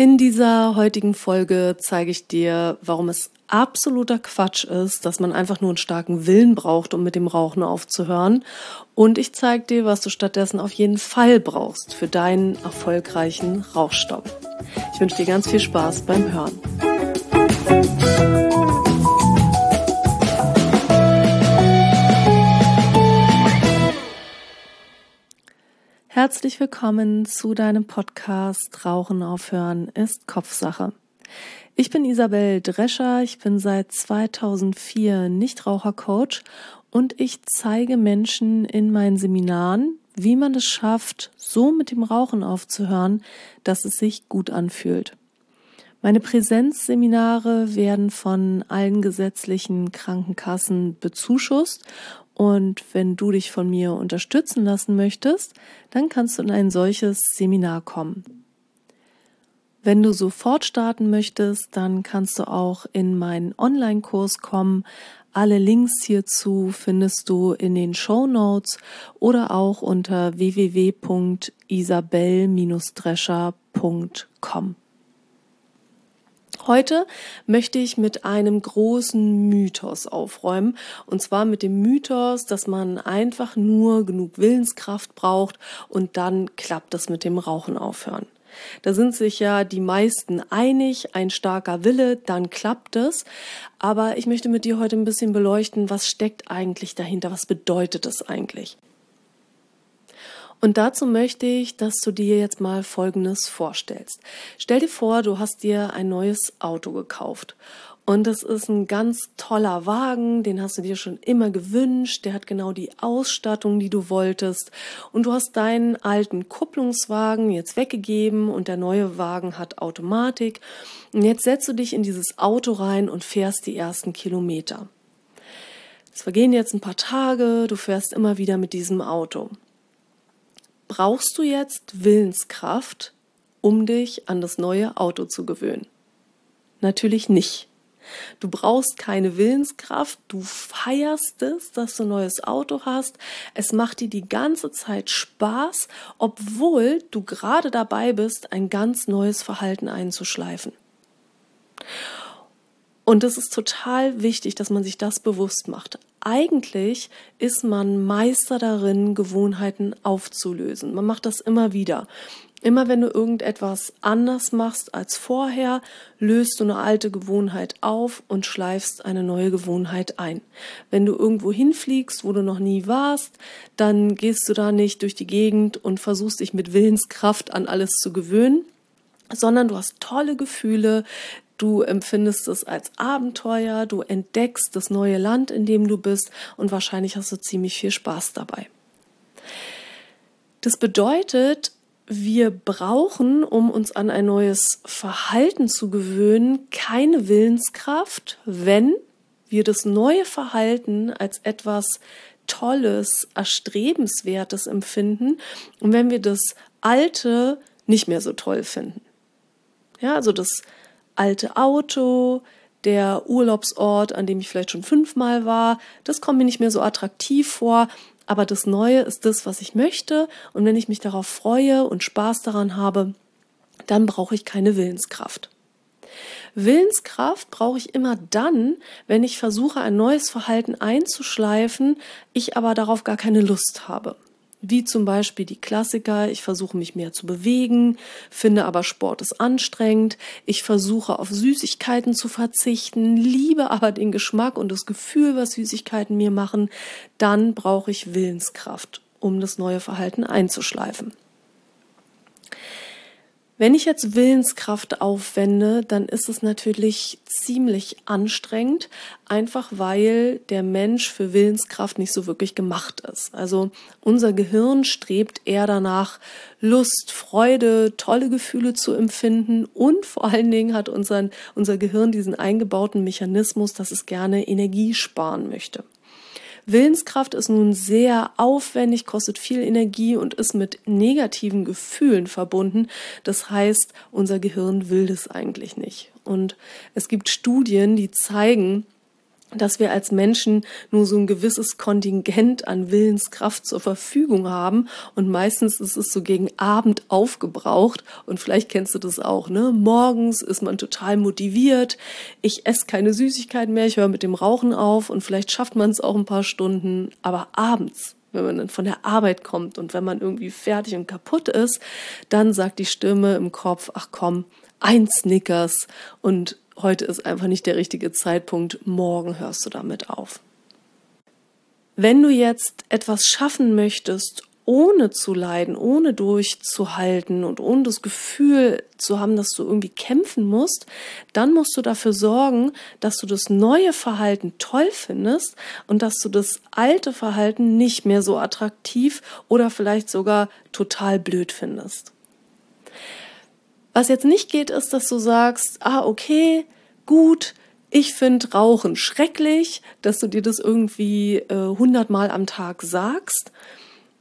In dieser heutigen Folge zeige ich dir, warum es absoluter Quatsch ist, dass man einfach nur einen starken Willen braucht, um mit dem Rauchen aufzuhören. Und ich zeige dir, was du stattdessen auf jeden Fall brauchst für deinen erfolgreichen Rauchstopp. Ich wünsche dir ganz viel Spaß beim Hören. Herzlich willkommen zu deinem Podcast Rauchen aufhören ist Kopfsache. Ich bin Isabel Drescher, ich bin seit 2004 Nichtrauchercoach und ich zeige Menschen in meinen Seminaren, wie man es schafft, so mit dem Rauchen aufzuhören, dass es sich gut anfühlt. Meine Präsenzseminare werden von allen gesetzlichen Krankenkassen bezuschusst und wenn du dich von mir unterstützen lassen möchtest, dann kannst du in ein solches Seminar kommen. Wenn du sofort starten möchtest, dann kannst du auch in meinen Online-Kurs kommen. Alle Links hierzu findest du in den Show Notes oder auch unter www.isabel-drescher.com. Heute möchte ich mit einem großen Mythos aufräumen. Und zwar mit dem Mythos, dass man einfach nur genug Willenskraft braucht und dann klappt es mit dem Rauchen aufhören. Da sind sich ja die meisten einig, ein starker Wille, dann klappt es. Aber ich möchte mit dir heute ein bisschen beleuchten, was steckt eigentlich dahinter, was bedeutet es eigentlich. Und dazu möchte ich, dass du dir jetzt mal Folgendes vorstellst. Stell dir vor, du hast dir ein neues Auto gekauft. Und das ist ein ganz toller Wagen, den hast du dir schon immer gewünscht. Der hat genau die Ausstattung, die du wolltest. Und du hast deinen alten Kupplungswagen jetzt weggegeben und der neue Wagen hat Automatik. Und jetzt setzt du dich in dieses Auto rein und fährst die ersten Kilometer. Es vergehen jetzt ein paar Tage, du fährst immer wieder mit diesem Auto. Brauchst du jetzt Willenskraft, um dich an das neue Auto zu gewöhnen? Natürlich nicht. Du brauchst keine Willenskraft, du feierst es, dass du ein neues Auto hast. Es macht dir die ganze Zeit Spaß, obwohl du gerade dabei bist, ein ganz neues Verhalten einzuschleifen. Und es ist total wichtig, dass man sich das bewusst macht eigentlich ist man Meister darin, Gewohnheiten aufzulösen. Man macht das immer wieder. Immer wenn du irgendetwas anders machst als vorher, löst du eine alte Gewohnheit auf und schleifst eine neue Gewohnheit ein. Wenn du irgendwo hinfliegst, wo du noch nie warst, dann gehst du da nicht durch die Gegend und versuchst dich mit Willenskraft an alles zu gewöhnen, sondern du hast tolle Gefühle, Du empfindest es als Abenteuer, du entdeckst das neue Land, in dem du bist und wahrscheinlich hast du ziemlich viel Spaß dabei. Das bedeutet, wir brauchen, um uns an ein neues Verhalten zu gewöhnen, keine Willenskraft, wenn wir das neue Verhalten als etwas Tolles, Erstrebenswertes empfinden und wenn wir das Alte nicht mehr so toll finden. Ja, also das alte Auto, der Urlaubsort, an dem ich vielleicht schon fünfmal war, das kommt mir nicht mehr so attraktiv vor. Aber das Neue ist das, was ich möchte. Und wenn ich mich darauf freue und Spaß daran habe, dann brauche ich keine Willenskraft. Willenskraft brauche ich immer dann, wenn ich versuche, ein neues Verhalten einzuschleifen, ich aber darauf gar keine Lust habe. Wie zum Beispiel die Klassiker, ich versuche mich mehr zu bewegen, finde aber Sport ist anstrengend, ich versuche auf Süßigkeiten zu verzichten, liebe aber den Geschmack und das Gefühl, was Süßigkeiten mir machen, dann brauche ich Willenskraft, um das neue Verhalten einzuschleifen. Wenn ich jetzt Willenskraft aufwende, dann ist es natürlich ziemlich anstrengend, einfach weil der Mensch für Willenskraft nicht so wirklich gemacht ist. Also unser Gehirn strebt eher danach, Lust, Freude, tolle Gefühle zu empfinden und vor allen Dingen hat unser, unser Gehirn diesen eingebauten Mechanismus, dass es gerne Energie sparen möchte. Willenskraft ist nun sehr aufwendig, kostet viel Energie und ist mit negativen Gefühlen verbunden. Das heißt, unser Gehirn will das eigentlich nicht. Und es gibt Studien, die zeigen, dass wir als Menschen nur so ein gewisses Kontingent an Willenskraft zur Verfügung haben und meistens ist es so gegen Abend aufgebraucht und vielleicht kennst du das auch, ne? Morgens ist man total motiviert, ich esse keine Süßigkeiten mehr, ich höre mit dem Rauchen auf und vielleicht schafft man es auch ein paar Stunden, aber abends wenn man dann von der Arbeit kommt und wenn man irgendwie fertig und kaputt ist, dann sagt die Stimme im Kopf, ach komm, ein Snickers und heute ist einfach nicht der richtige Zeitpunkt, morgen hörst du damit auf. Wenn du jetzt etwas schaffen möchtest, ohne zu leiden, ohne durchzuhalten und ohne das Gefühl zu haben, dass du irgendwie kämpfen musst, dann musst du dafür sorgen, dass du das neue Verhalten toll findest und dass du das alte Verhalten nicht mehr so attraktiv oder vielleicht sogar total blöd findest. Was jetzt nicht geht, ist, dass du sagst, ah, okay, gut, ich finde Rauchen schrecklich, dass du dir das irgendwie hundertmal äh, am Tag sagst.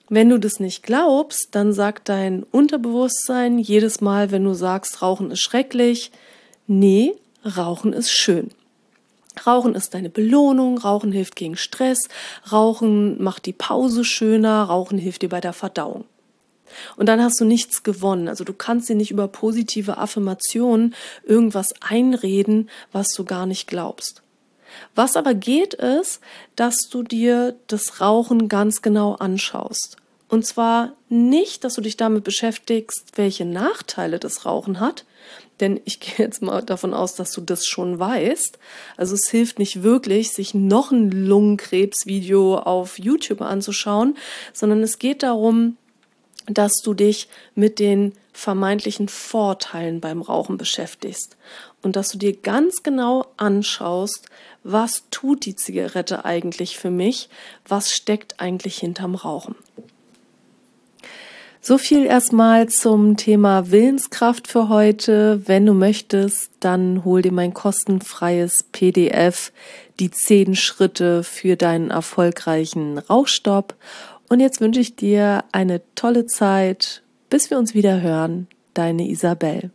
Wenn du das nicht glaubst, dann sagt dein Unterbewusstsein jedes Mal, wenn du sagst, Rauchen ist schrecklich, nee, Rauchen ist schön. Rauchen ist deine Belohnung, Rauchen hilft gegen Stress, Rauchen macht die Pause schöner, Rauchen hilft dir bei der Verdauung. Und dann hast du nichts gewonnen. Also du kannst dir nicht über positive Affirmationen irgendwas einreden, was du gar nicht glaubst. Was aber geht ist, dass du dir das Rauchen ganz genau anschaust. Und zwar nicht, dass du dich damit beschäftigst, welche Nachteile das Rauchen hat, denn ich gehe jetzt mal davon aus, dass du das schon weißt. Also es hilft nicht wirklich, sich noch ein Lungenkrebsvideo auf YouTube anzuschauen, sondern es geht darum, dass du dich mit den vermeintlichen Vorteilen beim Rauchen beschäftigst und dass du dir ganz genau anschaust, was tut die Zigarette eigentlich für mich, was steckt eigentlich hinterm Rauchen. So viel erstmal zum Thema Willenskraft für heute. Wenn du möchtest, dann hol dir mein kostenfreies PDF, die zehn Schritte für deinen erfolgreichen Rauchstopp und jetzt wünsche ich dir eine tolle Zeit, bis wir uns wieder hören. Deine Isabel.